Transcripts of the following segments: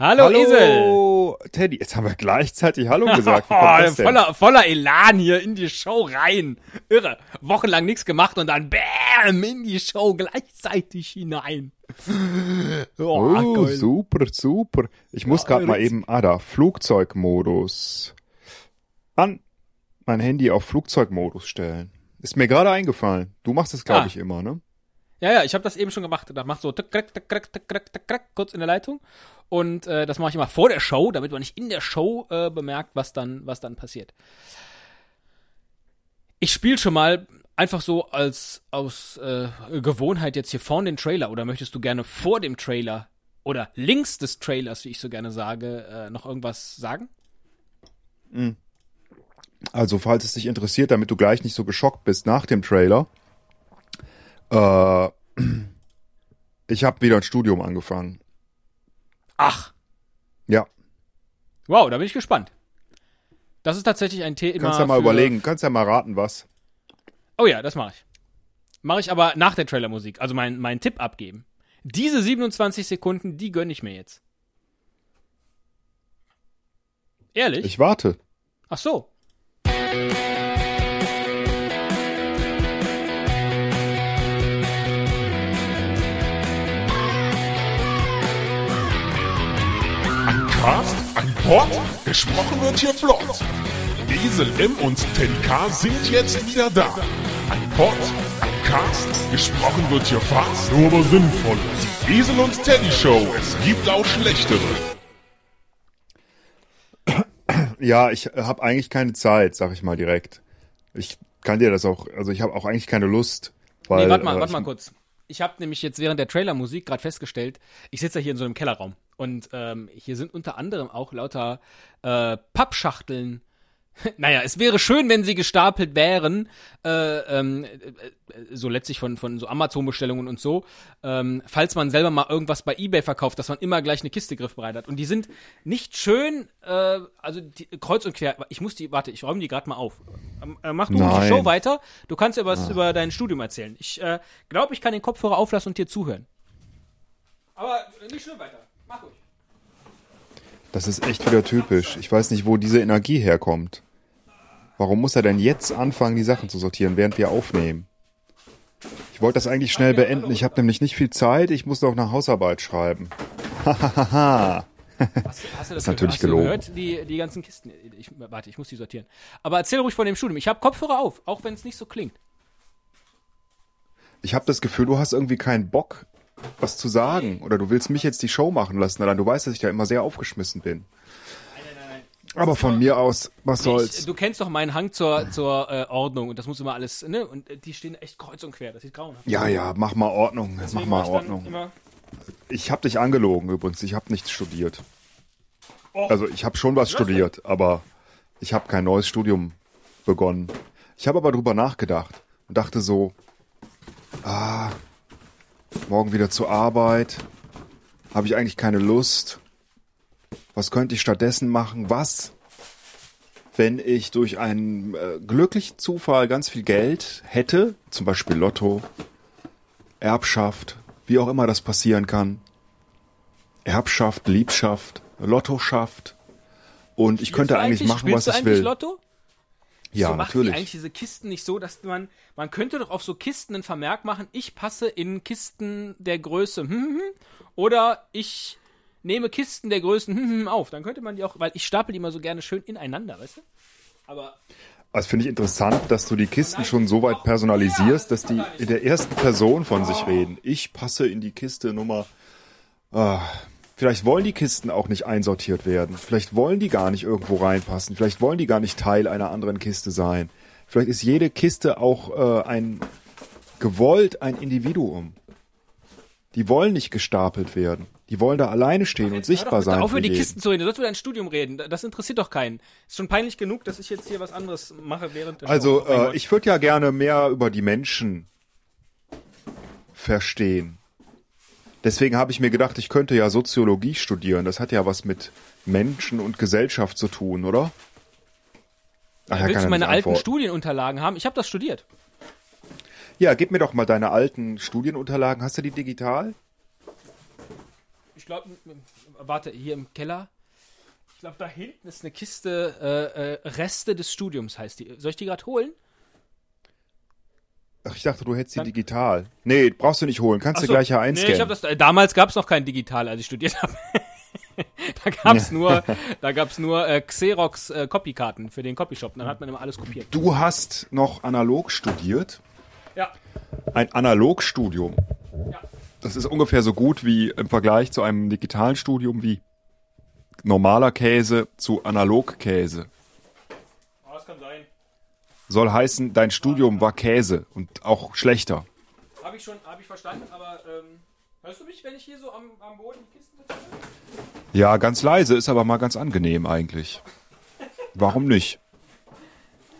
Hallo, Hallo Esel. Teddy, jetzt haben wir gleichzeitig Hallo gesagt. oh, voller, voller Elan hier in die Show rein. Irre. Wochenlang nichts gemacht und dann Bäm in die Show gleichzeitig hinein. oh, oh super, super. Ich muss ja, gerade mal eben, ah da, Flugzeugmodus. An mein Handy auf Flugzeugmodus stellen. Ist mir gerade eingefallen. Du machst es, glaube ah. ich, immer, ne? Ja, ja, ich habe das eben schon gemacht. Da macht so tick, tick, tick, tick, tick, tick, tick, kurz in der Leitung und äh, das mache ich immer vor der Show, damit man nicht in der Show äh, bemerkt, was dann, was dann passiert. Ich spiele schon mal einfach so als aus äh, Gewohnheit jetzt hier vorne den Trailer oder möchtest du gerne vor dem Trailer oder links des Trailers, wie ich so gerne sage, äh, noch irgendwas sagen? Also, falls es dich interessiert, damit du gleich nicht so geschockt bist nach dem Trailer. Äh, ich habe wieder ein Studium angefangen. Ach, Ja, wow, da bin ich gespannt. Das ist tatsächlich ein Thema. kannst ja mal für- überlegen, kannst ja mal raten, was. Oh ja, das mache ich. Mache ich aber nach der Trailermusik, also meinen mein Tipp abgeben. Diese 27 Sekunden, die gönne ich mir jetzt. Ehrlich? Ich warte. Ach so. Ein Cast, ein Pod, gesprochen wird hier flott. Esel M und Teddy K sind jetzt wieder da. Ein Pod, ein Cast, gesprochen wird hier fast, nur aber sinnvoll. Die Esel und Teddy Show, es gibt auch schlechtere. Ja, ich habe eigentlich keine Zeit, sag ich mal direkt. Ich kann dir das auch, also ich habe auch eigentlich keine Lust. Weil, nee, warte mal, warte mal kurz. Ich habe nämlich jetzt während der Trailermusik gerade festgestellt, ich sitze ja hier in so einem Kellerraum und ähm, hier sind unter anderem auch lauter äh, Pappschachteln. Naja, es wäre schön, wenn sie gestapelt wären, äh, ähm, äh, so letztlich von, von so Amazon-Bestellungen und so, ähm, falls man selber mal irgendwas bei Ebay verkauft, dass man immer gleich eine Kiste griffbereit hat. Und die sind nicht schön, äh, also die, kreuz und quer. Ich muss die, warte, ich räume die gerade mal auf. Ähm, äh, mach du die Nein. Show weiter. Du kannst ja was über dein Studium erzählen. Ich äh, glaube, ich kann den Kopfhörer auflassen und dir zuhören. Aber nicht schlimm weiter. Mach ruhig. Das ist echt wieder typisch. Ich weiß nicht, wo diese Energie herkommt. Warum muss er denn jetzt anfangen, die Sachen zu sortieren, während wir aufnehmen? Ich wollte das eigentlich schnell beenden. Ich habe nämlich nicht viel Zeit. Ich muss noch eine Hausarbeit schreiben. Hahaha. Hast, hast du das ist natürlich hast gelogen. gehört? Die, die ganzen Kisten. Ich, warte, ich muss die sortieren. Aber erzähl ruhig von dem Studium. Ich habe Kopfhörer auf, auch wenn es nicht so klingt. Ich habe das Gefühl, du hast irgendwie keinen Bock, was zu sagen. Oder du willst mich jetzt die Show machen lassen. Oder du weißt, dass ich da immer sehr aufgeschmissen bin. Aber von mir aus, was Ich, soll's? du kennst doch meinen Hang zur, zur äh, Ordnung und das muss immer alles, ne? Und äh, die stehen echt kreuz und quer. Das sieht grauenhaft aus. Ja, ja, mach mal Ordnung. Mach Deswegen mal mach ich dann Ordnung. Ich habe dich angelogen übrigens. Ich habe nichts studiert. Oh. Also ich habe schon was studiert, aber ich habe kein neues Studium begonnen. Ich habe aber drüber nachgedacht und dachte so, ah, morgen wieder zur Arbeit. Habe ich eigentlich keine Lust? Was könnte ich stattdessen machen? Was, wenn ich durch einen äh, glücklichen Zufall ganz viel Geld hätte, zum Beispiel Lotto, Erbschaft, wie auch immer das passieren kann. Erbschaft, Liebschaft, Lottoschaft. Und ich könnte eigentlich machen, was ich eigentlich will. Lotto? Ja, so machen die natürlich. eigentlich diese Kisten nicht so, dass man, man könnte doch auf so Kisten einen Vermerk machen, ich passe in Kisten der Größe hm, hm, hm, oder ich nehme Kisten der Größen hm, hm, auf. Dann könnte man die auch, weil ich stapel die immer so gerne schön ineinander, weißt du? Aber Also finde ich interessant, dass du die Kisten schon so weit personalisierst, dass die in der ersten Person von sich reden. Ich passe in die Kiste Nummer. Ah, vielleicht wollen die Kisten auch nicht einsortiert werden. Vielleicht wollen die gar nicht irgendwo reinpassen. Vielleicht wollen die gar nicht Teil einer anderen Kiste sein. Vielleicht ist jede Kiste auch äh, ein gewollt ein Individuum. Die wollen nicht gestapelt werden. Die wollen da alleine stehen und sichtbar sein. auf, für über die jeden. Kisten zu reden. Du sollst über dein Studium reden. Das interessiert doch keinen. Ist schon peinlich genug, dass ich jetzt hier was anderes mache während der Also. Mein äh, ich würde ja gerne mehr über die Menschen verstehen. Deswegen habe ich mir gedacht, ich könnte ja Soziologie studieren. Das hat ja was mit Menschen und Gesellschaft zu tun, oder? Ach, Willst du meine alten. Studienunterlagen haben? Ich habe das studiert. Ja, gib mir doch mal deine alten Studienunterlagen. Hast du die digital? Ich glaube, warte, hier im Keller. Ich glaube, da hinten ist eine Kiste äh, äh, Reste des Studiums, heißt die. Soll ich die gerade holen? Ach, ich dachte, du hättest die Dann- digital. Nee, brauchst du nicht holen. Kannst Ach du so. gleich ja Nee, einscannen. ich hab das, äh, damals gab es noch kein Digital, als ich studiert habe. da gab's nur, da gab's nur äh, Xerox äh, Copykarten für den Copyshop. Dann hat man immer alles kopiert. du hast noch analog studiert. Ja. Ein Analogstudium. Ja. Das ist ungefähr so gut wie im Vergleich zu einem digitalen Studium wie normaler Käse zu Analogkäse. Oh, das kann sein. Soll heißen, dein Studium war Käse und auch schlechter. Habe ich schon, habe ich verstanden, aber ähm, hörst du mich, wenn ich hier so am, am Boden die Kisten sitze? Ja, ganz leise ist aber mal ganz angenehm eigentlich. Warum nicht?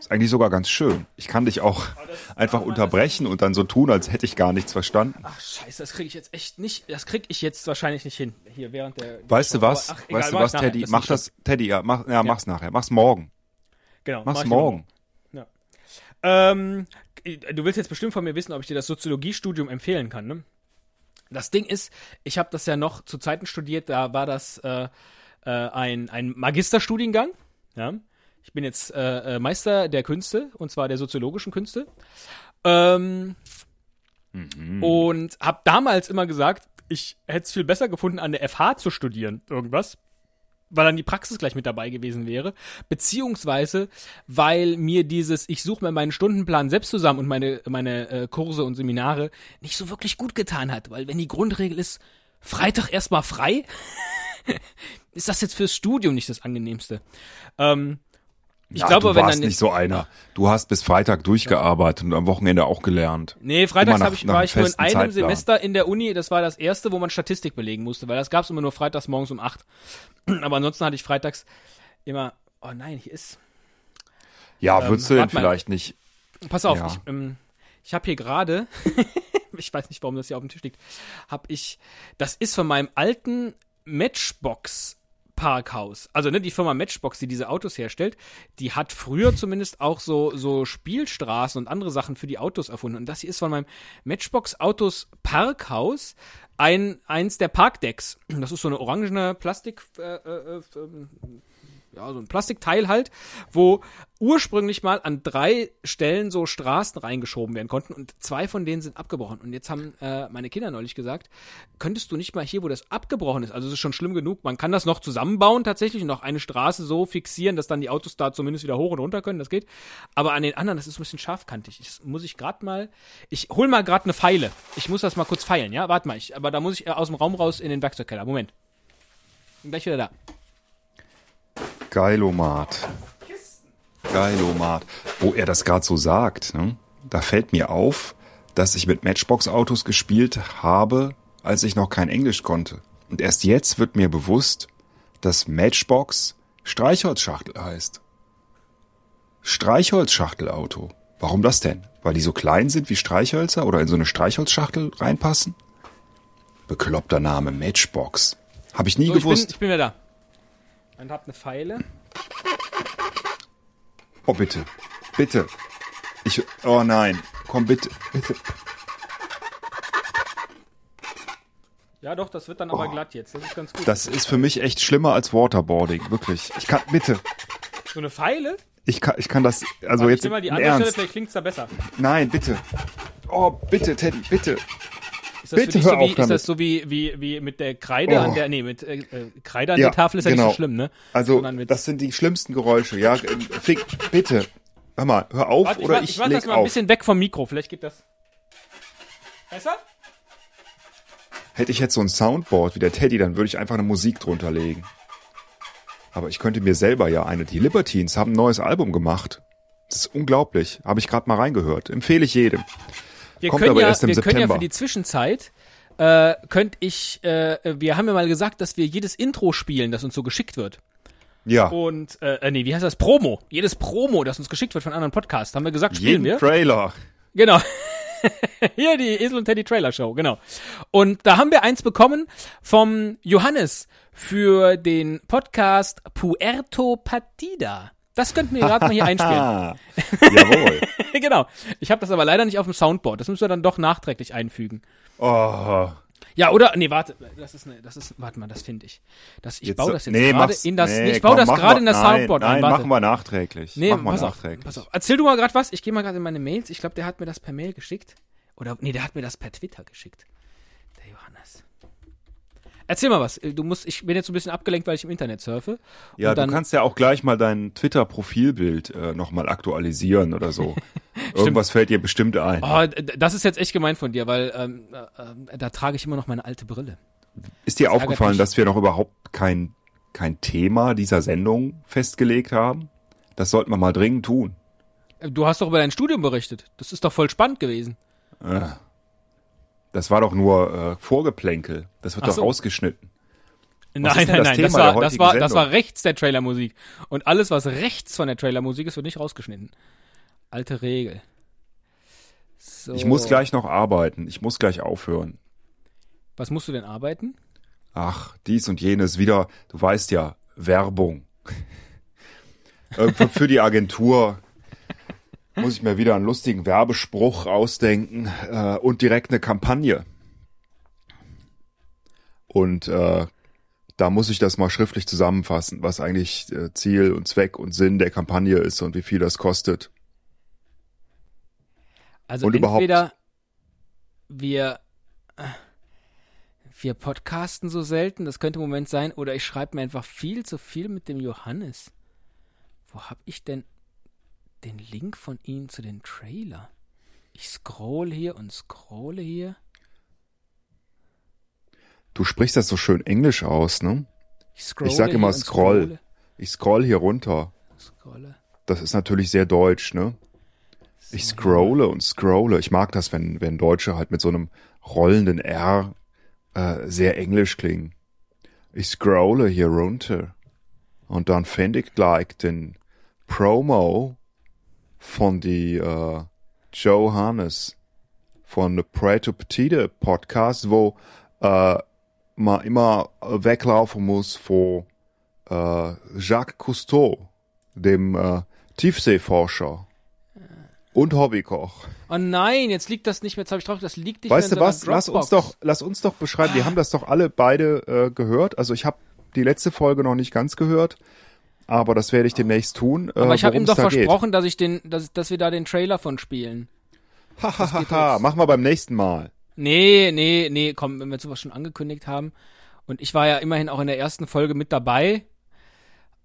Ist eigentlich sogar ganz schön. Ich kann dich auch einfach unterbrechen und dann so tun, als hätte ich gar nichts verstanden. Ach scheiße, das kriege ich jetzt echt nicht, das kriege ich jetzt wahrscheinlich nicht hin. Hier während der... Weißt du was? Aber, ach, egal, weißt du was, nachher, Teddy? ist Mach das, Teddy, ja, mach, ja, mach's nachher. Mach's morgen. Genau, Mach's mach ich morgen. Ähm, du willst jetzt bestimmt von mir wissen, ob ich dir das Soziologiestudium empfehlen kann, ne? Das Ding ist, ich habe das ja noch zu Zeiten studiert, da war das äh, äh, ein, ein Magisterstudiengang. Ja? Ich bin jetzt äh, äh, Meister der Künste, und zwar der soziologischen Künste. Ähm, Und habe damals immer gesagt, ich hätte es viel besser gefunden, an der FH zu studieren, irgendwas weil dann die Praxis gleich mit dabei gewesen wäre, beziehungsweise weil mir dieses, ich suche mir meinen Stundenplan selbst zusammen und meine, meine äh, Kurse und Seminare nicht so wirklich gut getan hat, weil wenn die Grundregel ist, Freitag erstmal frei, ist das jetzt fürs Studium nicht das angenehmste. Ähm, ich Ja, glaube, du wenn warst dann nicht so einer. Du hast bis Freitag durchgearbeitet und am Wochenende auch gelernt. Nee, freitags nach- hab ich, war ich nur in einem Zeitplan. Semester in der Uni. Das war das erste, wo man Statistik belegen musste, weil das gab's immer nur freitags morgens um acht. Aber ansonsten hatte ich freitags immer, oh nein, hier ist, Ja, Ähm, würdest du denn warte mal. vielleicht nicht? pass auf, Ja. ich, ähm, ich habe hier gerade, ich weiß nicht, warum das hier auf dem Tisch liegt, habe ich, das ist von meinem alten Matchbox Parkhaus. Also ne, die Firma Matchbox, die diese Autos herstellt, die hat früher zumindest auch so so Spielstraßen und andere Sachen für die Autos erfunden. Und das hier ist von meinem Matchbox Autos Parkhaus ein eins der Parkdecks. Das ist so eine orangene Plastik äh, äh, äh, ähm, ja, so ein Plastikteil halt, wo ursprünglich mal an drei Stellen so Straßen reingeschoben werden konnten und zwei von denen sind abgebrochen. Und jetzt haben äh, meine Kinder neulich gesagt, könntest du nicht mal hier, wo das abgebrochen ist, also es ist schon schlimm genug, man kann das noch zusammenbauen tatsächlich und noch eine Straße so fixieren, dass dann die Autos da zumindest wieder hoch und runter können, das geht. Aber an den anderen, das ist ein bisschen scharfkantig. Das muss ich gerade mal, ich hol mal gerade eine Pfeile. Ich muss das mal kurz feilen, ja? Warte mal, ich, aber da muss ich äh, aus dem Raum raus in den Werkzeugkeller. Moment. Bin gleich wieder da. Geilomat. Geilomat. Wo er das gerade so sagt, ne? da fällt mir auf, dass ich mit Matchbox-Autos gespielt habe, als ich noch kein Englisch konnte. Und erst jetzt wird mir bewusst, dass Matchbox Streichholzschachtel heißt. Streichholzschachtelauto. Warum das denn? Weil die so klein sind wie Streichhölzer oder in so eine Streichholzschachtel reinpassen? Bekloppter Name Matchbox. Habe ich nie So, ich bin, gewusst. ich bin wieder da. Und hab eine Pfeile. Oh, bitte. Bitte. Ich. Oh nein. Komm bitte. Bitte. Ja, doch, das wird dann aber glatt jetzt. Das ist ganz gut. Das ist für mich echt schlimmer als Waterboarding. Wirklich. Ich kann. Bitte. so eine Pfeile? Ich kann, ich kann das. Also ich jetzt nehme mal die andere Stelle, vielleicht klingt's da besser. Nein, bitte. Oh, bitte, Teddy, bitte. Ist das, Bitte hör so wie, auf ist damit. das so wie, wie, wie mit der Kreide an Oh. der, nee, mit äh, äh, Kreide an Ja, der Tafel ist ja nicht genau. so schlimm, ne? Also, das sind die schlimmsten Geräusche. Ja, Fick, bitte. Hör mal, hör auf warte, ich oder ich, ich mach leg das mal ein bisschen weg vom Mikro, vielleicht geht das. Besser? Hätte ich jetzt so ein Soundboard wie der Teddy, dann würde ich einfach eine Musik drunter legen. Aber ich könnte mir selber ja eine. Die Libertines haben ein neues Album gemacht. Das ist unglaublich. Habe ich gerade mal reingehört. Empfehle ich jedem. Wir Kommt können ja, erst im wir können ja September. für die Zwischenzeit, äh, könnte ich, äh, wir haben ja mal gesagt, dass wir jedes Intro spielen, das uns so geschickt wird. Ja. Und, äh, äh, nee, wie heißt das? Promo. Jedes Promo, das uns geschickt wird von anderen Podcasts, haben wir gesagt, spielen jeden wir. Trailer. Genau. Hier die Esel und Teddy Trailer Show, genau. Und da haben wir eins bekommen vom Johannes für den Podcast Puerto Partida. Das könnten wir gerade mal hier einspielen. Jawohl. genau. Ich habe das aber leider nicht auf dem Soundboard. Das müssen wir dann doch nachträglich einfügen. Oh, Ja, oder? Nee, warte, das ist, ne, das ist, warte mal, das finde ich. Das, ich Jetzt baue das jetzt nee, gerade in das, nee, ich baue komm, das gerade in das nein, Soundboard Nein, ein, warte. machen wir nachträglich. Nee, machen wir pass auf, nachträglich. pass auf. Erzähl du mal gerade was. Ich gehe mal gerade in meine Mails. Ich glaube, der hat mir das per Mail geschickt. Oder, nee, der hat mir das per Twitter geschickt. Der Johannes. Erzähl mal was. Du musst, ich bin jetzt so ein bisschen abgelenkt, weil ich im Internet surfe. Ja, du kannst ja auch gleich mal dein Twitter-Profilbild äh, nochmal aktualisieren oder so. Irgendwas fällt dir bestimmt ein. Oh, das ist jetzt echt gemein von dir, weil ähm, äh, äh, da trage ich immer noch meine alte Brille. Ist dir ärgert aufgefallen, dass wir noch überhaupt kein, kein Thema dieser Sendung festgelegt haben? Das sollten wir mal dringend tun. Äh, Du hast doch über dein Studium berichtet. Das ist doch voll spannend gewesen. Das war doch nur äh, Vorgeplänkel. Das wird Ach doch so. rausgeschnitten. Nein, ist denn nein, das nein. Thema Das war, das, war, das war rechts der Trailermusik. Und alles, was rechts von der Trailermusik ist, wird nicht rausgeschnitten. Alte Regel. So. Ich muss gleich noch arbeiten. Ich muss gleich aufhören. Was musst du denn arbeiten? Ach, dies und jenes wieder. Du weißt ja, Werbung. Äh, für, für die Agentur muss ich mir wieder einen lustigen Werbespruch ausdenken äh, und direkt eine Kampagne. Und äh, da muss ich das mal schriftlich zusammenfassen, was eigentlich äh, Ziel und Zweck und Sinn der Kampagne ist und wie viel das kostet. Also Und überhaupt- entweder wir äh, wir podcasten so selten, das könnte im Moment sein, oder ich schreibe mir einfach viel zu viel mit dem Johannes. Wo hab ich denn den Link von ihm zu den Trailer? Ich scroll hier und scrolle hier. Du sprichst das so schön englisch aus, ne? Ich, scrolle sag immer scroll. scrolle, Ich scroll hier runter. scrolle. Das ist natürlich sehr deutsch, ne? Ich scrolle und scrolle. Ich mag das, wenn, wenn Deutsche halt mit so einem rollenden R äh, sehr englisch klingen. Ich scrolle hier runter. Und dann finde ich gleich den Promo von die äh, Johannes von der Pray to Petite Podcast, wo äh, man immer weglaufen muss vor äh, Jacques Cousteau, dem äh, Tiefseeforscher und Hobbykoch. Oh nein, jetzt liegt das nicht mehr, jetzt habe ich drauf, das liegt nicht Weißt du mehr in was? so einer Lass uns doch, lass uns doch beschreiben. Wir haben das doch alle beide äh, gehört. Also ich habe die letzte Folge noch nicht ganz gehört, aber das werde ich demnächst tun. Äh, Aber ich habe ihm doch da versprochen, dass ich den, dass, dass wir da den Trailer von spielen. Hahaha, machen wir beim nächsten Mal. Nee, nee, nee, komm, wenn wir sowas schon angekündigt haben. Und ich war ja immerhin auch in der ersten Folge mit dabei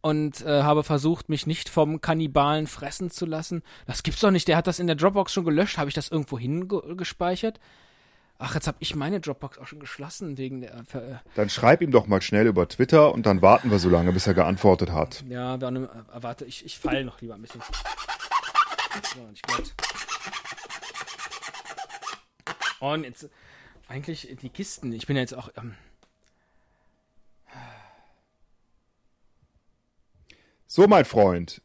und äh, habe versucht, mich nicht vom Kannibalen fressen zu lassen. Das gibt's doch nicht. Der hat das in der Dropbox schon gelöscht. Habe ich das irgendwo hingespeichert? Ach, jetzt habe ich meine Dropbox auch schon geschlossen wegen der. Ver äh, Dann schreib ihm doch mal schnell über Twitter und dann warten wir so lange, bis er geantwortet hat. ja, haben, äh, warte, ich, ich fall noch lieber ein bisschen. So, nicht glatt. Und jetzt eigentlich die Kisten. Ich bin ja jetzt auch. Ähm, So, mein Freund,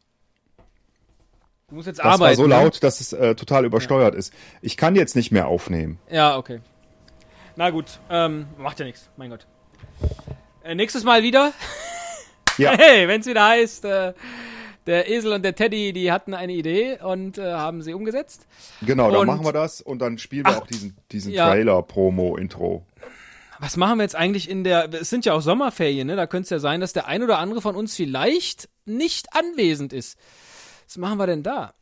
du musst jetzt das arbeiten. war so ne? laut, dass es äh, total übersteuert ist. Ich kann jetzt nicht mehr aufnehmen. Ja, okay. Na gut, ähm, macht ja nichts, mein Gott. Äh, nächstes Mal wieder. Ja. Hey, wenn es wieder heißt, äh, der Esel und der Teddy, die hatten eine Idee und äh, haben sie umgesetzt. Genau, dann Und- machen wir das und dann spielen wir Ach, auch diesen, diesen ja. Trailer-Promo-Intro. Was machen wir jetzt eigentlich in der. Es sind ja auch Sommerferien, ne? Da könnte es ja sein, dass der ein oder andere von uns vielleicht nicht anwesend ist. Was machen wir denn da?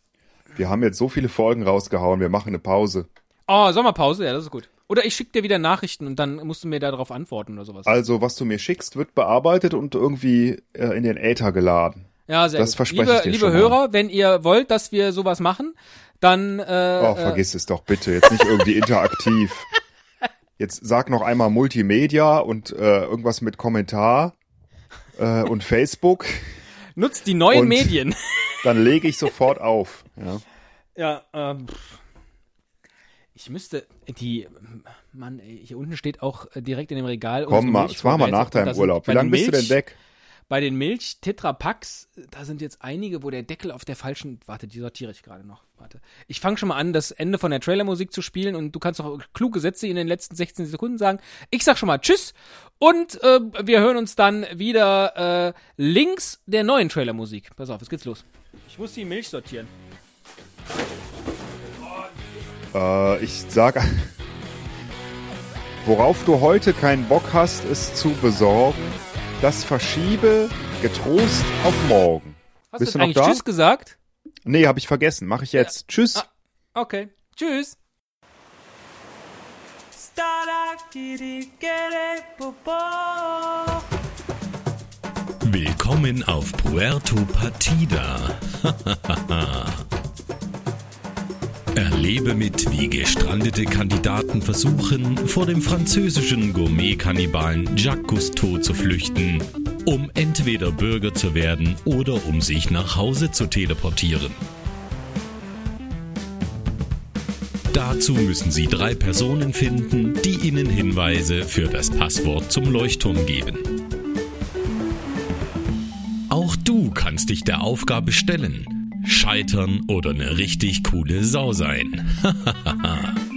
Wir haben jetzt so viele Folgen rausgehauen, wir machen eine Pause. Oh, Sommerpause, ja, das ist gut. Oder ich schicke dir wieder Nachrichten und dann musst du mir darauf antworten oder sowas. Also, was du mir schickst, wird bearbeitet und irgendwie äh, in den Äther geladen. Ja, sehr das gut. verspreche liebe, ich dir liebe schon mal. Hörer, wenn ihr wollt, dass wir sowas machen, dann äh, Oh, äh, vergiss es doch bitte, jetzt nicht irgendwie interaktiv. Jetzt sag noch einmal Multimedia und äh, irgendwas mit Kommentar äh, und Facebook, nutzt die neuen Und- Medien. dann lege ich sofort auf. Ja. Ja, ähm, ich müsste die, Mann, hier unten steht auch direkt in dem Regal. Komm mal, machen wir Milchvorräte. nach deinem Urlaub. Wie lange bist du denn Milch- weg? Bei den Milch-Tetrapacks, da sind jetzt einige, wo der Deckel auf der falschen. Warte, die sortiere ich gerade noch. Warte. Ich fange schon mal an, das Ende von der Trailermusik zu spielen und du kannst auch kluge Sätze in den letzten 16 Sekunden sagen. Ich sag schon mal Tschüss und äh, wir hören uns dann wieder äh, links der neuen Trailermusik. Pass auf, jetzt geht's los. Ich muss die Milch sortieren. Äh, ich sag. Worauf du heute keinen Bock hast, es zu besorgen, das verschiebe getrost auf morgen. Hast Bist du du noch eigentlich da? Tschüss gesagt? Nee, habe ich vergessen. Mache ich jetzt. Tschüss. Ah. Okay. Tschüss. Willkommen auf Puerto Partida. Erlebe mit, wie gestrandete Kandidaten versuchen, vor dem französischen Gourmet-Kannibalen Jacques Cousteau zu flüchten, um entweder Bürger zu werden oder um sich nach Hause zu teleportieren. Dazu müssen Sie drei Personen finden, die Ihnen Hinweise für das Passwort zum Leuchtturm geben. Auch du kannst dich der Aufgabe stellen, scheitern oder eine richtig coole Sau sein.